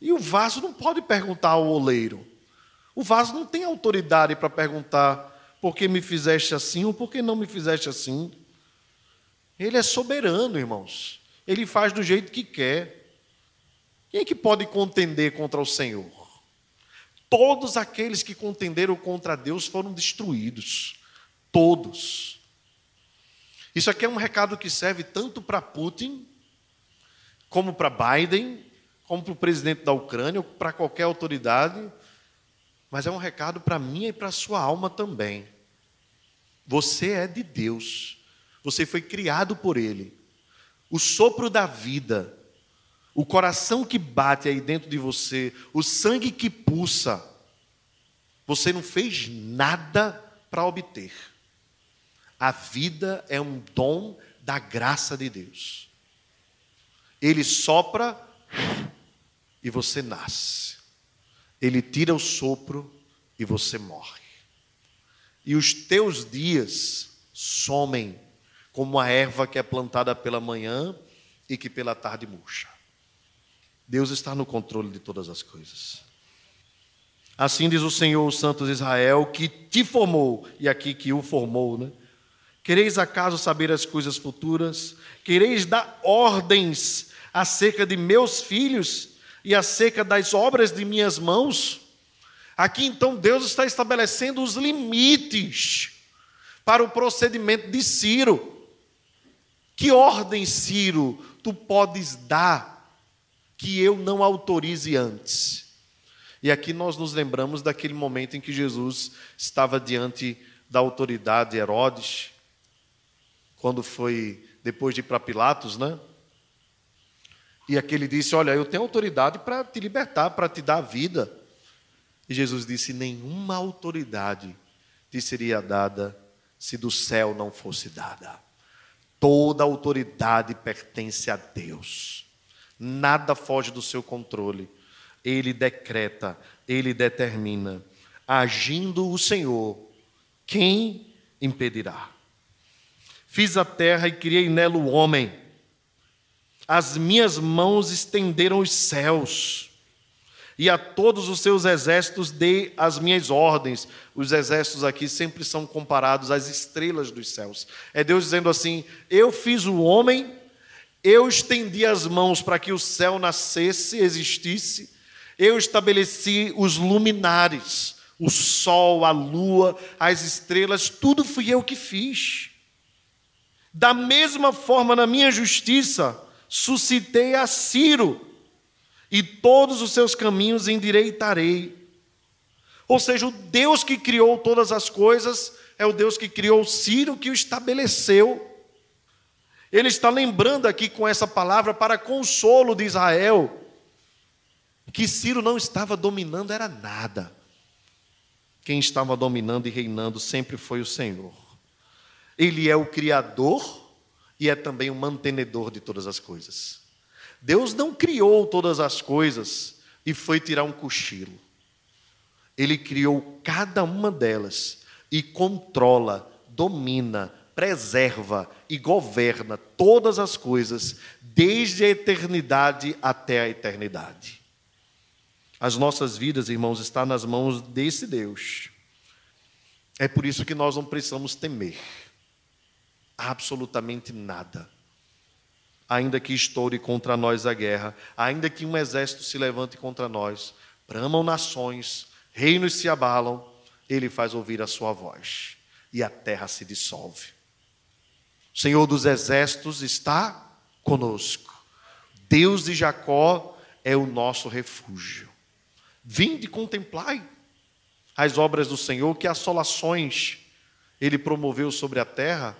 E o vaso não pode perguntar ao oleiro. O vaso não tem autoridade para perguntar por que me fizeste assim ou por que não me fizeste assim. Ele é soberano, irmãos. Ele faz do jeito que quer. Quem é que pode contender contra o Senhor? Todos aqueles que contenderam contra Deus foram destruídos. Todos. Isso aqui é um recado que serve tanto para Putin, como para Biden, como para o presidente da Ucrânia, ou para qualquer autoridade, mas é um recado para mim e para a sua alma também. Você é de Deus, você foi criado por Ele. O sopro da vida, o coração que bate aí dentro de você, o sangue que pulsa, você não fez nada para obter. A vida é um dom da graça de Deus. Ele sopra e você nasce. Ele tira o sopro e você morre. e os teus dias somem como a erva que é plantada pela manhã e que pela tarde murcha. Deus está no controle de todas as coisas. Assim diz o Senhor, o Santo de Israel, que te formou, e aqui que o formou, né? Quereis acaso saber as coisas futuras? Quereis dar ordens acerca de meus filhos e acerca das obras de minhas mãos? Aqui então Deus está estabelecendo os limites para o procedimento de Ciro. Que ordem, Ciro, tu podes dar que eu não autorize antes? E aqui nós nos lembramos daquele momento em que Jesus estava diante da autoridade de Herodes, quando foi depois de ir para Pilatos, né? E aquele disse: Olha, eu tenho autoridade para te libertar, para te dar vida. E Jesus disse: Nenhuma autoridade te seria dada se do céu não fosse dada. Toda autoridade pertence a Deus. Nada foge do seu controle. Ele decreta, ele determina. Agindo o Senhor, quem impedirá? Fiz a terra e criei nela o homem. As minhas mãos estenderam os céus e a todos os seus exércitos dei as minhas ordens. Os exércitos aqui sempre são comparados às estrelas dos céus. É Deus dizendo assim: Eu fiz o homem, eu estendi as mãos para que o céu nascesse, existisse, eu estabeleci os luminares, o sol, a lua, as estrelas, tudo fui eu que fiz. Da mesma forma, na minha justiça, suscitei a Ciro e todos os seus caminhos endireitarei. Ou seja, o Deus que criou todas as coisas é o Deus que criou Ciro, que o estabeleceu. Ele está lembrando aqui com essa palavra para consolo de Israel, que Ciro não estava dominando, era nada. Quem estava dominando e reinando sempre foi o Senhor. Ele é o Criador e é também o mantenedor de todas as coisas. Deus não criou todas as coisas e foi tirar um cochilo. Ele criou cada uma delas e controla, domina, preserva e governa todas as coisas, desde a eternidade até a eternidade. As nossas vidas, irmãos, estão nas mãos desse Deus. É por isso que nós não precisamos temer absolutamente nada ainda que estoure contra nós a guerra, ainda que um exército se levante contra nós, bramam nações, reinos se abalam, ele faz ouvir a sua voz e a terra se dissolve. O Senhor dos exércitos está conosco. Deus de Jacó é o nosso refúgio. Vinde contemplai as obras do Senhor, que assolações ele promoveu sobre a terra.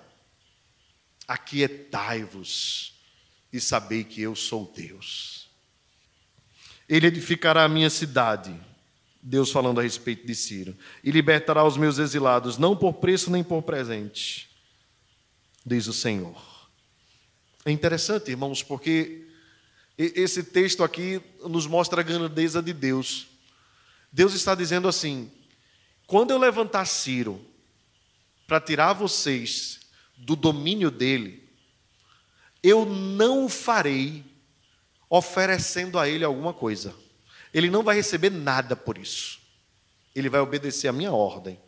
Aquietai-vos e sabei que eu sou Deus. Ele edificará a minha cidade, Deus falando a respeito de Ciro, e libertará os meus exilados, não por preço nem por presente, diz o Senhor. É interessante, irmãos, porque esse texto aqui nos mostra a grandeza de Deus. Deus está dizendo assim: quando eu levantar Ciro para tirar vocês do domínio dele, eu não o farei oferecendo a ele alguma coisa. Ele não vai receber nada por isso. Ele vai obedecer a minha ordem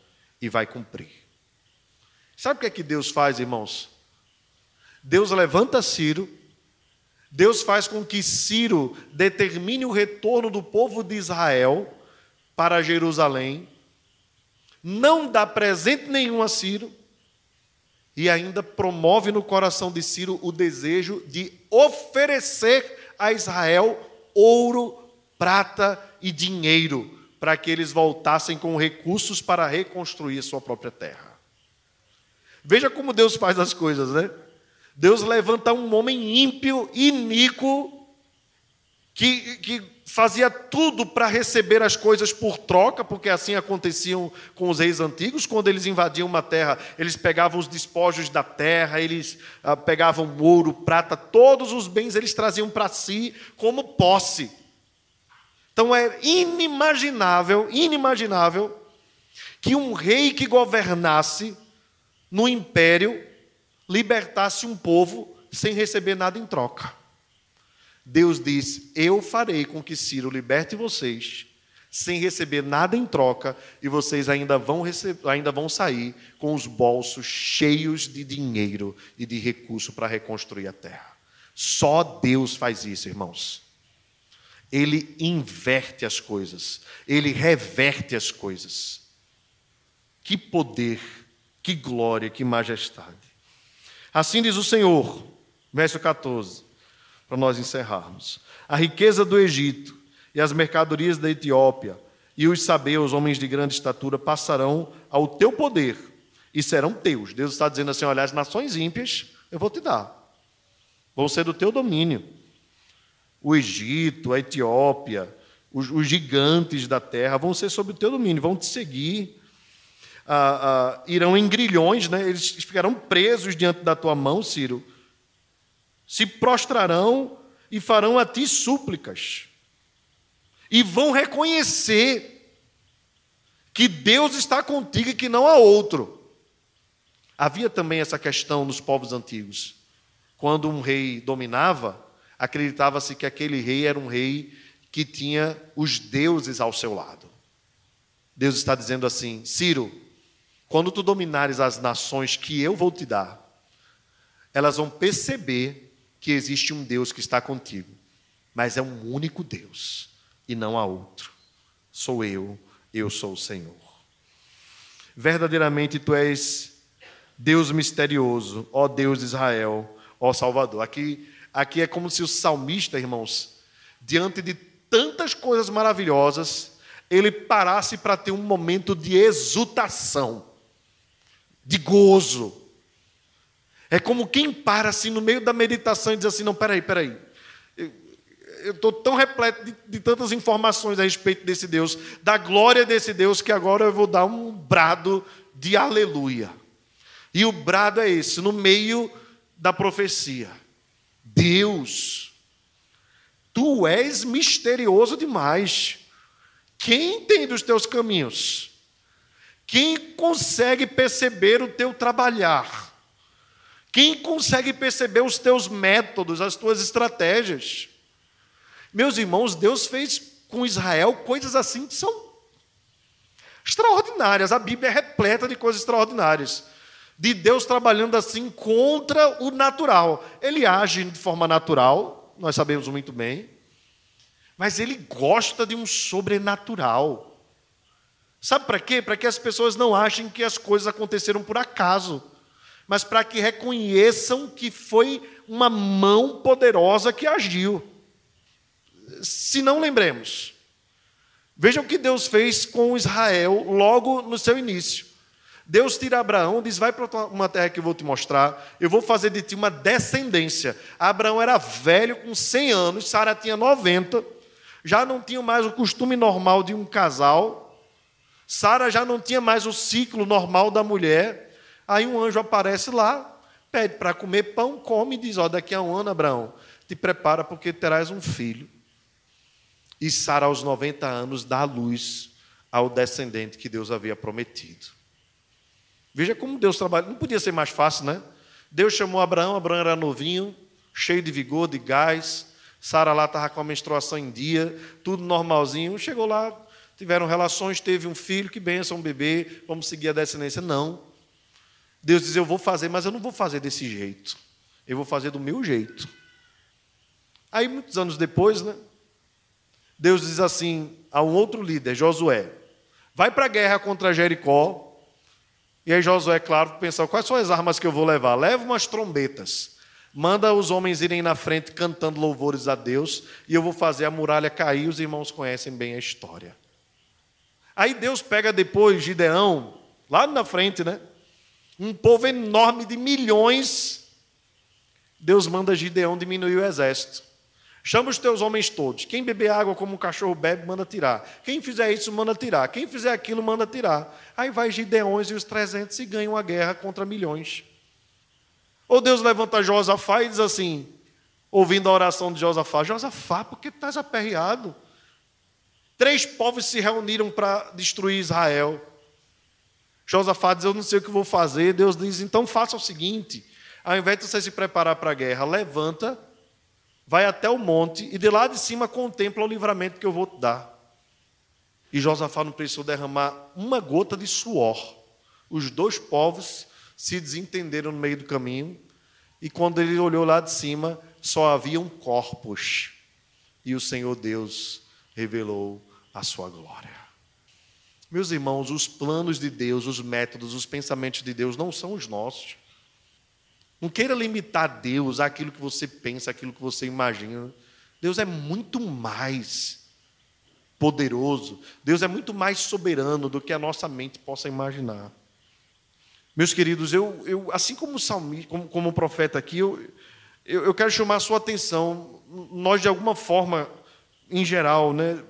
e vai cumprir. Sabe o que é que Deus faz, irmãos? Deus levanta Ciro, Deus faz com que Ciro determine o retorno do povo de Israel para Jerusalém, não dá presente nenhum a Ciro, e ainda promove no coração de Ciro o desejo de oferecer a Israel ouro, prata e dinheiro, para que eles voltassem com recursos para reconstruir a sua própria terra. Veja como Deus faz as coisas, né? Deus levanta um homem ímpio, iníquo, que, que fazia tudo para receber as coisas por troca, porque assim aconteciam com os reis antigos, quando eles invadiam uma terra, eles pegavam os despojos da terra, eles ah, pegavam ouro, prata, todos os bens eles traziam para si como posse. Então é inimaginável, inimaginável que um rei que governasse no império libertasse um povo sem receber nada em troca. Deus diz: Eu farei com que Ciro liberte vocês sem receber nada em troca, e vocês ainda vão, ainda vão sair com os bolsos cheios de dinheiro e de recurso para reconstruir a terra. Só Deus faz isso, irmãos. Ele inverte as coisas, ele reverte as coisas. Que poder, que glória, que majestade. Assim diz o Senhor, verso 14, para nós encerrarmos: a riqueza do Egito e as mercadorias da Etiópia, e os sabeus, homens de grande estatura, passarão ao teu poder e serão teus. Deus está dizendo assim: olha, as nações ímpias eu vou te dar, vão ser do teu domínio. O Egito, a Etiópia, os, os gigantes da terra vão ser sob o teu domínio, vão te seguir. Ah, ah, irão em grilhões, né? eles ficarão presos diante da tua mão, Ciro, se prostrarão e farão a ti súplicas e vão reconhecer que Deus está contigo e que não há outro. Havia também essa questão nos povos antigos. Quando um rei dominava, acreditava-se que aquele rei era um rei que tinha os deuses ao seu lado. Deus está dizendo assim: Ciro, quando tu dominares as nações que eu vou te dar, elas vão perceber que existe um Deus que está contigo, mas é um único Deus e não há outro. Sou eu, eu sou o Senhor. Verdadeiramente tu és Deus misterioso, ó Deus de Israel, ó Salvador. Aqui, aqui é como se o salmista, irmãos, diante de tantas coisas maravilhosas, ele parasse para ter um momento de exultação, de gozo. É como quem para assim no meio da meditação e diz assim: não, peraí, peraí eu estou tão repleto de, de, tantas informações a respeito desse Deus, da glória desse Deus, que agora eu vou dar um brado de aleluia. E o brado é esse, no meio da profecia: Deus, tu és misterioso demais. Quem entende os teus caminhos? Quem consegue perceber o teu trabalhar? Quem consegue perceber os teus métodos, as tuas estratégias? Meus irmãos, Deus fez com Israel coisas assim que são extraordinárias. A Bíblia é repleta de coisas extraordinárias. De Deus trabalhando assim contra o natural. Ele age de forma natural, nós sabemos muito bem, mas ele gosta de um sobrenatural. Sabe para quê? Para que as pessoas não achem que as coisas aconteceram por acaso, mas para que reconheçam que foi uma mão poderosa que agiu se não lembremos. Vejam o que Deus fez com Israel logo no seu início. Deus tira Abraão, diz: Vai para uma terra que eu vou te mostrar, eu vou fazer de ti uma descendência. Abraão era velho, com 100 anos, Sara tinha 90, já não tinha mais o costume normal de um casal, Sara já não tinha mais o ciclo normal da mulher. Aí um anjo aparece lá, pede para comer pão, come e diz: Ó, daqui a um ano, Abraão, te prepara porque terás um filho. E Sara, aos 90 anos, dá luz ao descendente que Deus havia prometido. Veja como Deus trabalha. Não podia ser mais fácil, né? Deus chamou Abraão, Abraão era novinho, cheio de vigor, de gás. Sara lá estava com a menstruação em dia, tudo normalzinho. Chegou lá, tiveram relações, teve um filho, que benção, um bebê, vamos seguir a descendência. Não. Deus diz: Eu vou fazer, mas eu não vou fazer desse jeito. Eu vou fazer do meu jeito. Aí, muitos anos depois, né? Deus diz assim a um outro líder, Josué: vai para a guerra contra Jericó. E aí Josué, claro, pensa: quais são as armas que eu vou levar? Leva umas trombetas. Manda os homens irem na frente cantando louvores a Deus, e eu vou fazer a muralha cair. Os irmãos conhecem bem a história. Aí Deus pega depois Gideão, lá na frente, né? Um povo enorme de milhões. Deus manda Gideão diminuir o exército. Chama os teus homens todos. Quem beber água como um cachorro bebe, manda tirar. Quem fizer isso, manda tirar. Quem fizer aquilo, manda tirar. Aí vai Gideões e os 300 e ganham a guerra contra milhões. Ou Deus levanta Josafá e diz assim, ouvindo a oração de Josafá: Josafá, por que estás aperreado? Três povos se reuniram para destruir Israel. Josafá diz: Eu não sei o que vou fazer. Deus diz: Então faça o seguinte: ao invés de você se preparar para a guerra, levanta, vai até o monte e de lá de cima contempla o livramento que eu vou te dar. E Josafá não precisou derramar uma gota de suor. Os dois povos se desentenderam no meio do caminho, e quando ele olhou lá de cima, só haviam corpos. E o Senhor Deus revelou a sua glória. Meus irmãos, os planos de Deus, os métodos, os pensamentos de Deus não são os nossos. Não queira limitar Deus àquilo que você pensa, àquilo que você imagina. Deus é muito mais poderoso, Deus é muito mais soberano do que a nossa mente possa imaginar. Meus queridos, eu, eu assim como o salmista, como, como o profeta aqui, eu, eu, eu quero chamar a sua atenção. Nós, de alguma forma, em geral, né,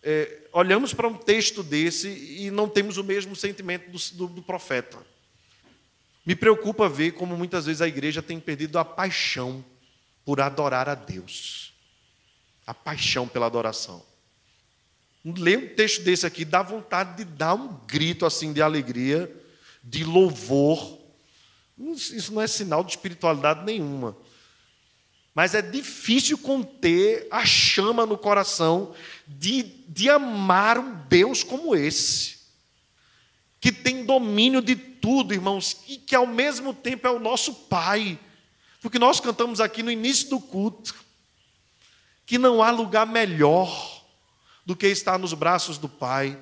é, olhamos para um texto desse e não temos o mesmo sentimento do, do, do profeta. Me preocupa ver como muitas vezes a igreja tem perdido a paixão por adorar a Deus. A paixão pela adoração. Ler um texto desse aqui dá vontade de dar um grito assim de alegria, de louvor. Isso não é sinal de espiritualidade nenhuma. Mas é difícil conter a chama no coração de, de amar um Deus como esse, que tem domínio de tudo, irmãos, e que ao mesmo tempo é o nosso Pai. Porque nós cantamos aqui no início do culto que não há lugar melhor do que estar nos braços do Pai.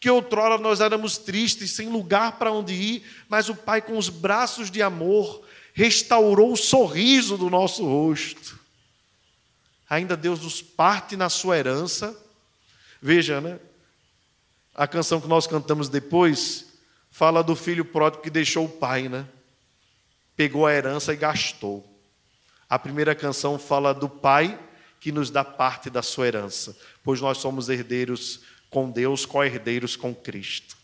Que outrora nós éramos tristes, sem lugar para onde ir, mas o Pai, com os braços de amor, restaurou o sorriso do nosso rosto. Ainda Deus nos parte na sua herança. Veja, né? A canção que nós cantamos depois fala do filho pródigo que deixou o pai, né? Pegou a herança e gastou. A primeira canção fala do pai que nos dá parte da sua herança, pois nós somos herdeiros com Deus, co-herdeiros com Cristo.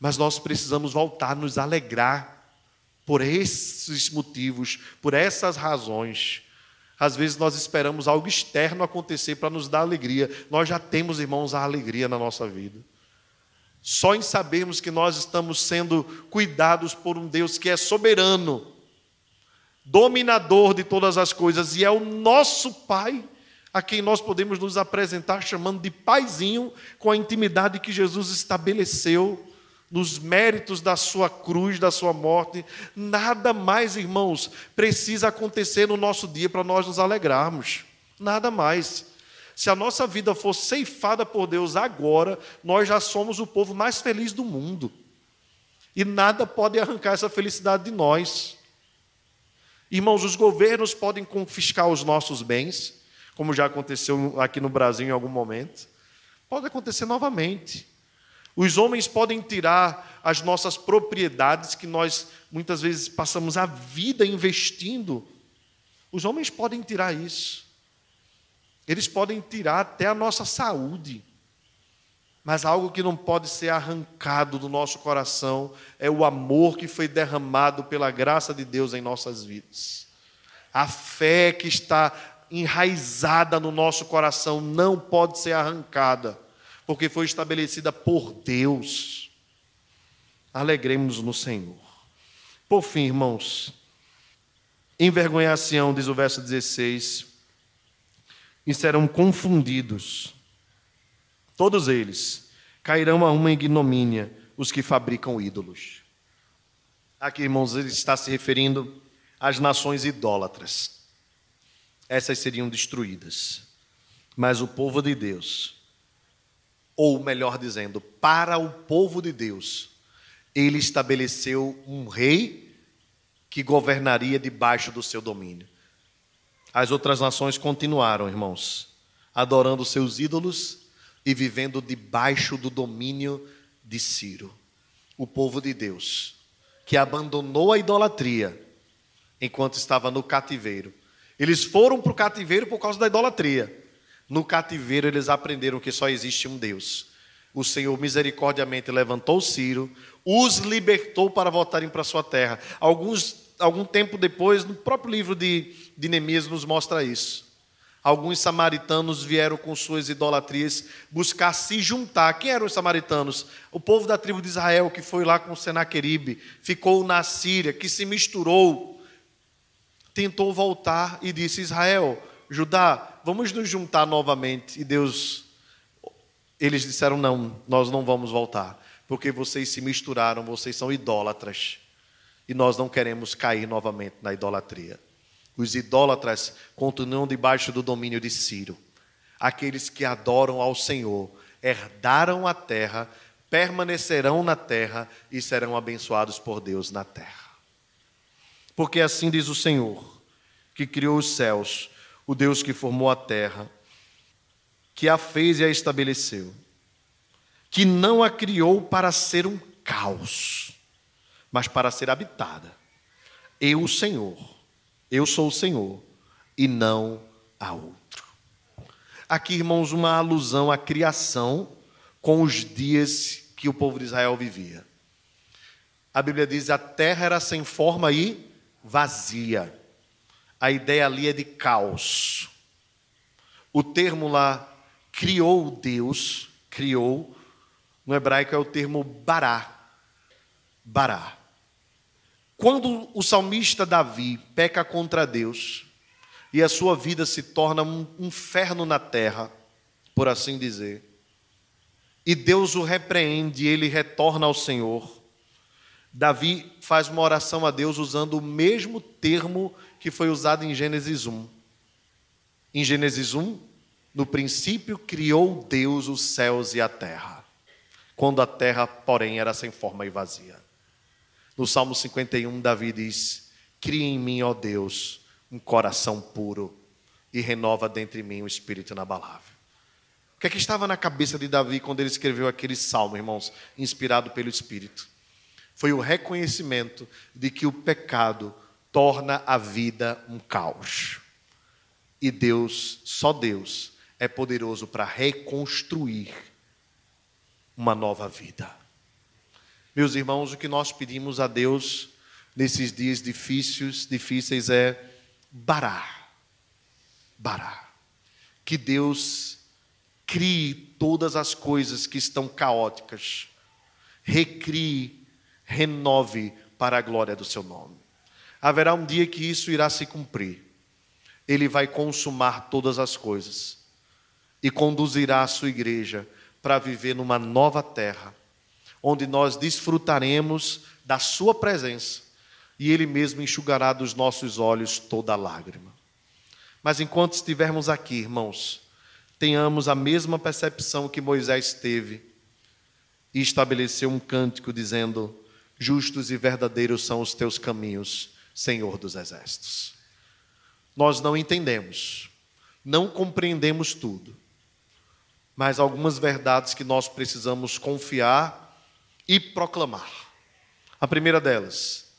Mas nós precisamos voltar nos alegrar por esses motivos, por essas razões. Às vezes nós esperamos algo externo acontecer para nos dar alegria. Nós já temos, irmãos, a alegria na nossa vida. Só em sabermos que nós estamos sendo cuidados por um Deus que é soberano, dominador de todas as coisas e é o nosso Pai a quem nós podemos nos apresentar chamando de paizinho com a intimidade que Jesus estabeleceu nos méritos da sua cruz, da sua morte. Nada mais, irmãos, precisa acontecer no nosso dia para nós nos alegrarmos. Nada mais. Se a nossa vida for ceifada por Deus agora, nós já somos o povo mais feliz do mundo. E nada pode arrancar essa felicidade de nós. Irmãos, os governos podem confiscar os nossos bens, como já aconteceu aqui no Brasil em algum momento. Pode acontecer novamente. Os homens podem tirar as nossas propriedades que nós muitas vezes passamos a vida investindo. Os homens podem tirar isso. Eles podem tirar até a nossa saúde. Mas algo que não pode ser arrancado do nosso coração é o amor que foi derramado pela graça de Deus em nossas vidas. A fé que está enraizada no nosso coração não pode ser arrancada, porque foi estabelecida por Deus. Alegremos no Senhor. Por fim, irmãos, envergonhar Sião, diz o verso 16, e serão confundidos Todos eles cairão a uma ignomínia, os que fabricam ídolos. Aqui, irmãos, ele está se referindo às nações idólatras. Essas seriam destruídas. Mas o povo de Deus, ou melhor dizendo, para o povo de Deus, ele estabeleceu um rei que governaria debaixo do seu domínio. As outras nações continuaram, irmãos, adorando seus ídolos e vivendo debaixo do domínio de Ciro, o povo de Deus, que abandonou a idolatria enquanto estava no cativeiro. Eles foram para o cativeiro por causa da idolatria. No cativeiro, eles aprenderam que só existe um Deus. O Senhor misericordiamente levantou Ciro, os libertou para voltarem para sua terra. Alguns, algum tempo depois, no próprio livro de, de Neemias, nos mostra isso. alguns samaritanos vieram com suas idolatrias buscar se juntar. Quem eram os samaritanos? O povo da tribo de Israel que foi lá com Senaqueribe, ficou na Síria, que se misturou, tentou voltar e disse: Israel, Judá, vamos nos juntar novamente. E Deus, eles disseram: Não, nós não vamos voltar, porque vocês se misturaram, vocês são idólatras. E nós não queremos cair novamente na idolatria. Os idólatras continuam debaixo do domínio de Ciro. Aqueles que adoram ao Senhor herdaram a terra, permanecerão na terra e serão abençoados por Deus na terra. Porque assim diz o Senhor, que criou os céus, o Deus que formou a terra, que a fez e a estabeleceu, que não a criou para ser um caos, mas para ser habitada. Eu, o Senhor, eu sou o Senhor e não há outro. Aqui, irmãos, uma alusão à criação com os dias que o povo de Israel vivia. A Bíblia diz: a terra era sem forma e vazia. A ideia ali é de caos. O termo lá, criou Deus, criou, no hebraico é o termo bará. Bará. Quando o salmista Davi peca contra Deus e a sua vida se torna um inferno na terra, por assim dizer, e Deus o repreende e ele retorna ao Senhor, Davi faz uma oração a Deus usando o mesmo termo que foi usado em Gênesis 1. Em Gênesis 1, no princípio criou Deus os céus e a terra, quando a terra, porém, era sem forma e vazia. No Salmo 51, Davi diz: Cria em mim, ó Deus, um coração puro e renova dentro de mim um espírito inabalável. O que é que estava na cabeça de Davi quando ele escreveu aquele salmo, irmãos, inspirado pelo Espírito? Foi o reconhecimento de que o pecado torna a vida um caos. E Deus, só Deus, é poderoso para reconstruir uma nova vida. Meus irmãos, o que nós pedimos a Deus nesses dias difíceis, difíceis é barar. Barar. Que Deus crie todas as coisas que estão caóticas, recrie, renove para a glória do seu nome. Haverá um dia que isso irá se cumprir. Ele vai consumar todas as coisas e conduzirá a sua igreja para viver numa nova terra onde nós desfrutaremos da Sua presença e Ele mesmo enxugará dos nossos olhos toda lágrima. Mas enquanto estivermos aqui, irmãos, tenhamos a mesma percepção que Moisés teve e estabeleceu um cântico dizendo: Justos e verdadeiros são os teus caminhos, Senhor dos exércitos. Nós não entendemos, não compreendemos tudo, mas algumas verdades que nós precisamos confiar e proclamar. A primeira delas,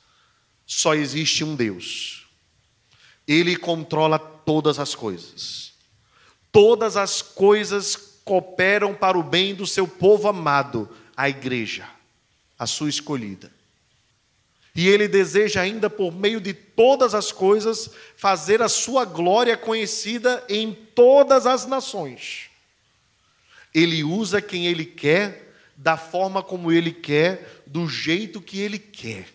só existe um Deus. Ele controla todas as coisas. Todas as coisas cooperam para o bem do seu povo amado, a igreja, a sua escolhida. E ele deseja ainda, por meio de todas as coisas, fazer a sua glória conhecida em todas as nações. Ele usa quem ele quer da forma como Ele quer, do jeito que Ele quer.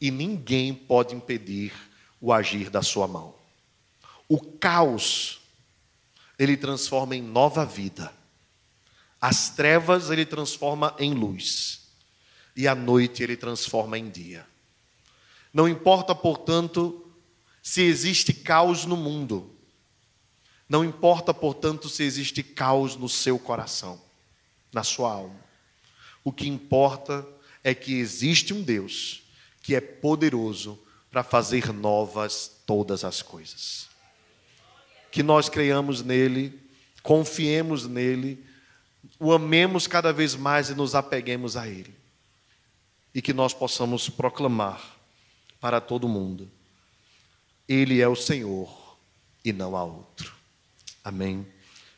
E ninguém pode impedir o agir da sua mão. O caos, Ele transforma em nova vida. As trevas, Ele transforma em luz. E a noite, Ele transforma em dia. Não importa, portanto, se existe caos no mundo. Não importa, portanto, se existe caos no seu coração na sua alma. O que importa é que existe um Deus que é poderoso para fazer novas todas as coisas. Que nós creiamos nele, confiemos nele, o amemos cada vez mais e nos apeguemos a ele. E que nós possamos proclamar para todo mundo: Ele é o Senhor e não há outro. Amém.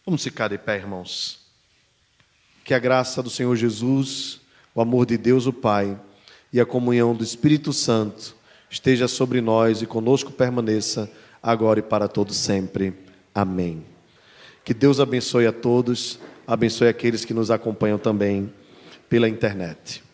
Vamos ficar de pé, irmãos. Que a graça do Senhor Jesus, o amor de Deus o Pai e a comunhão do Espírito Santo esteja sobre nós e conosco permaneça agora e para todo sempre. Amém. Que Deus abençoe a todos, abençoe aqueles que nos acompanham também pela internet.